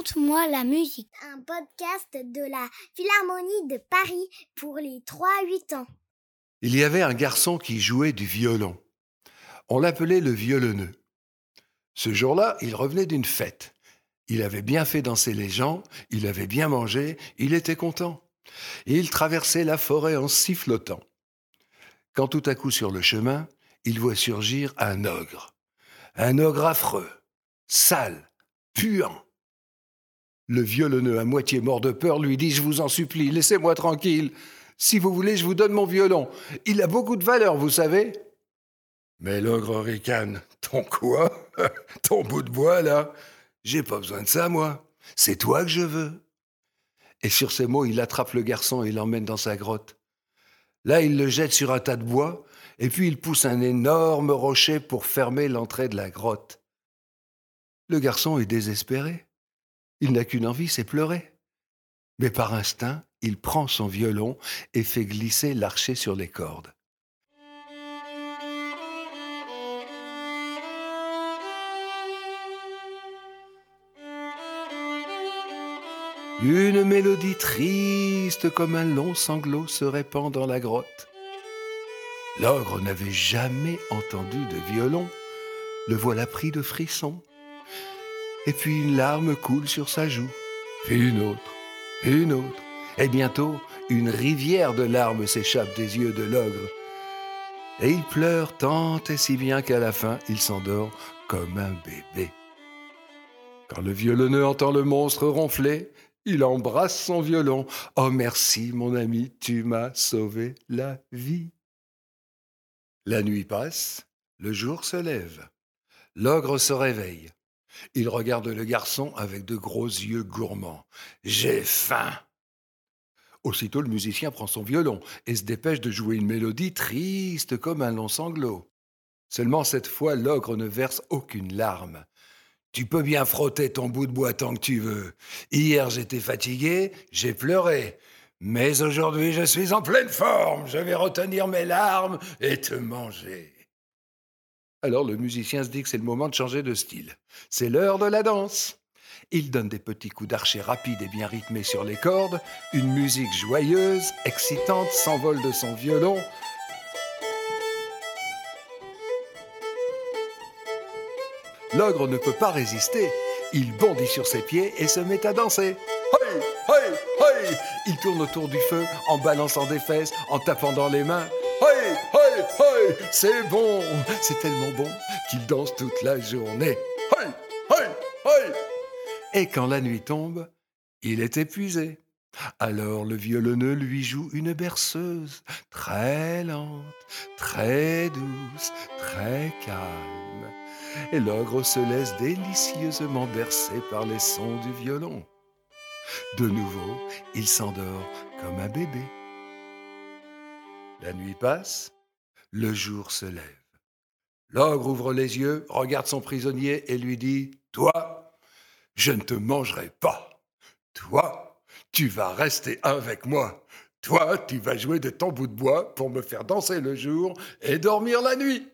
Raconte-moi la musique. Un podcast de la Philharmonie de Paris pour les 3-8 ans. Il y avait un garçon qui jouait du violon. On l'appelait le violonneux. Ce jour-là, il revenait d'une fête. Il avait bien fait danser les gens, il avait bien mangé, il était content. Et il traversait la forêt en sifflotant. Quand tout à coup sur le chemin, il voit surgir un ogre. Un ogre affreux, sale, puant. Le violonneux, à moitié mort de peur, lui dit Je vous en supplie, laissez-moi tranquille. Si vous voulez, je vous donne mon violon. Il a beaucoup de valeur, vous savez. Mais l'ogre ricane Ton quoi? Ton bout de bois, là? J'ai pas besoin de ça, moi. C'est toi que je veux. Et sur ces mots, il attrape le garçon et l'emmène dans sa grotte. Là, il le jette sur un tas de bois, et puis il pousse un énorme rocher pour fermer l'entrée de la grotte. Le garçon est désespéré. Il n'a qu'une envie, c'est pleurer. Mais par instinct, il prend son violon et fait glisser l'archer sur les cordes. Une mélodie triste comme un long sanglot se répand dans la grotte. L'ogre n'avait jamais entendu de violon. Le voilà pris de frissons et puis une larme coule sur sa joue, puis une autre, une autre, et bientôt une rivière de larmes s'échappe des yeux de l'ogre. Et il pleure tant et si bien qu'à la fin il s'endort comme un bébé. Quand le violonneux entend le monstre ronfler, il embrasse son violon. Oh merci mon ami, tu m'as sauvé la vie. La nuit passe, le jour se lève. L'ogre se réveille. Il regarde le garçon avec de gros yeux gourmands. J'ai faim. Aussitôt le musicien prend son violon et se dépêche de jouer une mélodie triste comme un long sanglot. Seulement cette fois l'ogre ne verse aucune larme. Tu peux bien frotter ton bout de bois tant que tu veux. Hier j'étais fatigué, j'ai pleuré. Mais aujourd'hui je suis en pleine forme, je vais retenir mes larmes et te manger. Alors le musicien se dit que c'est le moment de changer de style. C'est l'heure de la danse. Il donne des petits coups d'archet rapides et bien rythmés sur les cordes. Une musique joyeuse, excitante, s'envole de son violon. L'ogre ne peut pas résister. Il bondit sur ses pieds et se met à danser. Hey, hey, hey Il tourne autour du feu en balançant des fesses, en tapant dans les mains. C'est bon, c'est tellement bon qu'il danse toute la journée. Hey, hey, hey. Et quand la nuit tombe, il est épuisé. Alors le violonneux lui joue une berceuse, très lente, très douce, très calme. Et l'ogre se laisse délicieusement bercer par les sons du violon. De nouveau, il s'endort comme un bébé. La nuit passe, le jour se lève. L'ogre ouvre les yeux, regarde son prisonnier et lui dit Toi, je ne te mangerai pas. Toi, tu vas rester avec moi. Toi, tu vas jouer de ton de bois pour me faire danser le jour et dormir la nuit.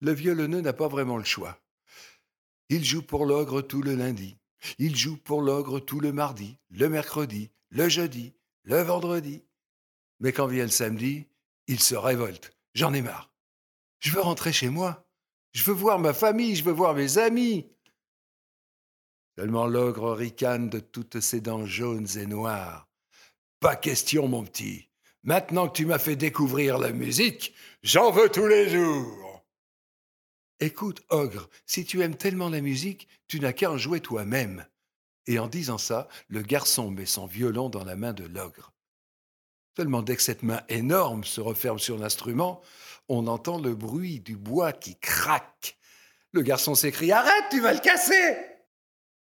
Le violonneux n'a pas vraiment le choix. Il joue pour l'ogre tout le lundi. Il joue pour l'ogre tout le mardi, le mercredi, le jeudi, le vendredi. Mais quand vient le samedi, il se révolte. J'en ai marre. Je veux rentrer chez moi. Je veux voir ma famille, je veux voir mes amis. Seulement l'ogre ricane de toutes ses dents jaunes et noires. Pas question, mon petit. Maintenant que tu m'as fait découvrir la musique, j'en veux tous les jours. Écoute, ogre, si tu aimes tellement la musique, tu n'as qu'à en jouer toi-même. Et en disant ça, le garçon met son violon dans la main de l'ogre. Seulement dès que cette main énorme se referme sur l'instrument, on entend le bruit du bois qui craque. Le garçon s'écrie Arrête, tu vas le casser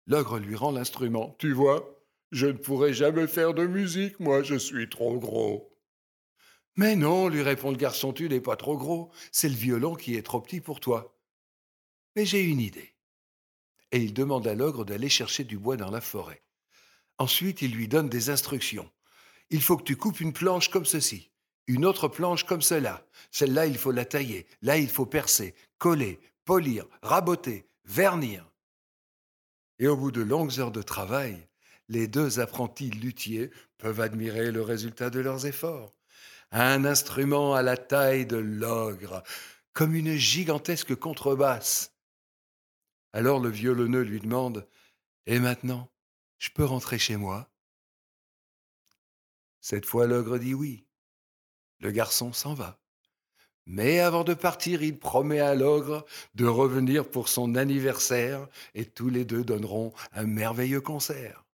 L'ogre lui rend l'instrument. Tu vois, je ne pourrai jamais faire de musique, moi, je suis trop gros. Mais non, lui répond le garçon, tu n'es pas trop gros, c'est le violon qui est trop petit pour toi. Mais j'ai une idée. Et il demande à l'ogre d'aller chercher du bois dans la forêt. Ensuite, il lui donne des instructions il faut que tu coupes une planche comme ceci, une autre planche comme cela. Celle-là, il faut la tailler. Là, il faut percer, coller, polir, raboter, vernir. Et au bout de longues heures de travail, les deux apprentis luthiers peuvent admirer le résultat de leurs efforts. Un instrument à la taille de l'ogre, comme une gigantesque contrebasse. Alors le violonneux lui demande Et maintenant, je peux rentrer chez moi? Cette fois l'ogre dit oui. Le garçon s'en va. Mais avant de partir, il promet à l'ogre de revenir pour son anniversaire et tous les deux donneront un merveilleux concert.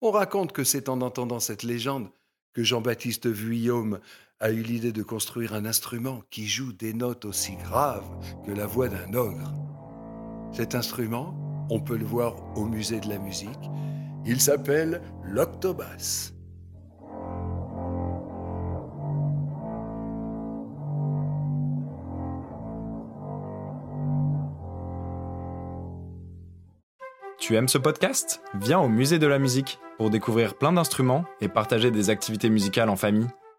On raconte que c'est en entendant cette légende que Jean-Baptiste Vuillaume a eu l'idée de construire un instrument qui joue des notes aussi graves que la voix d'un ogre. Cet instrument, on peut le voir au musée de la musique, il s'appelle l'octobasse. Tu aimes ce podcast? Viens au musée de la musique pour découvrir plein d'instruments et partager des activités musicales en famille.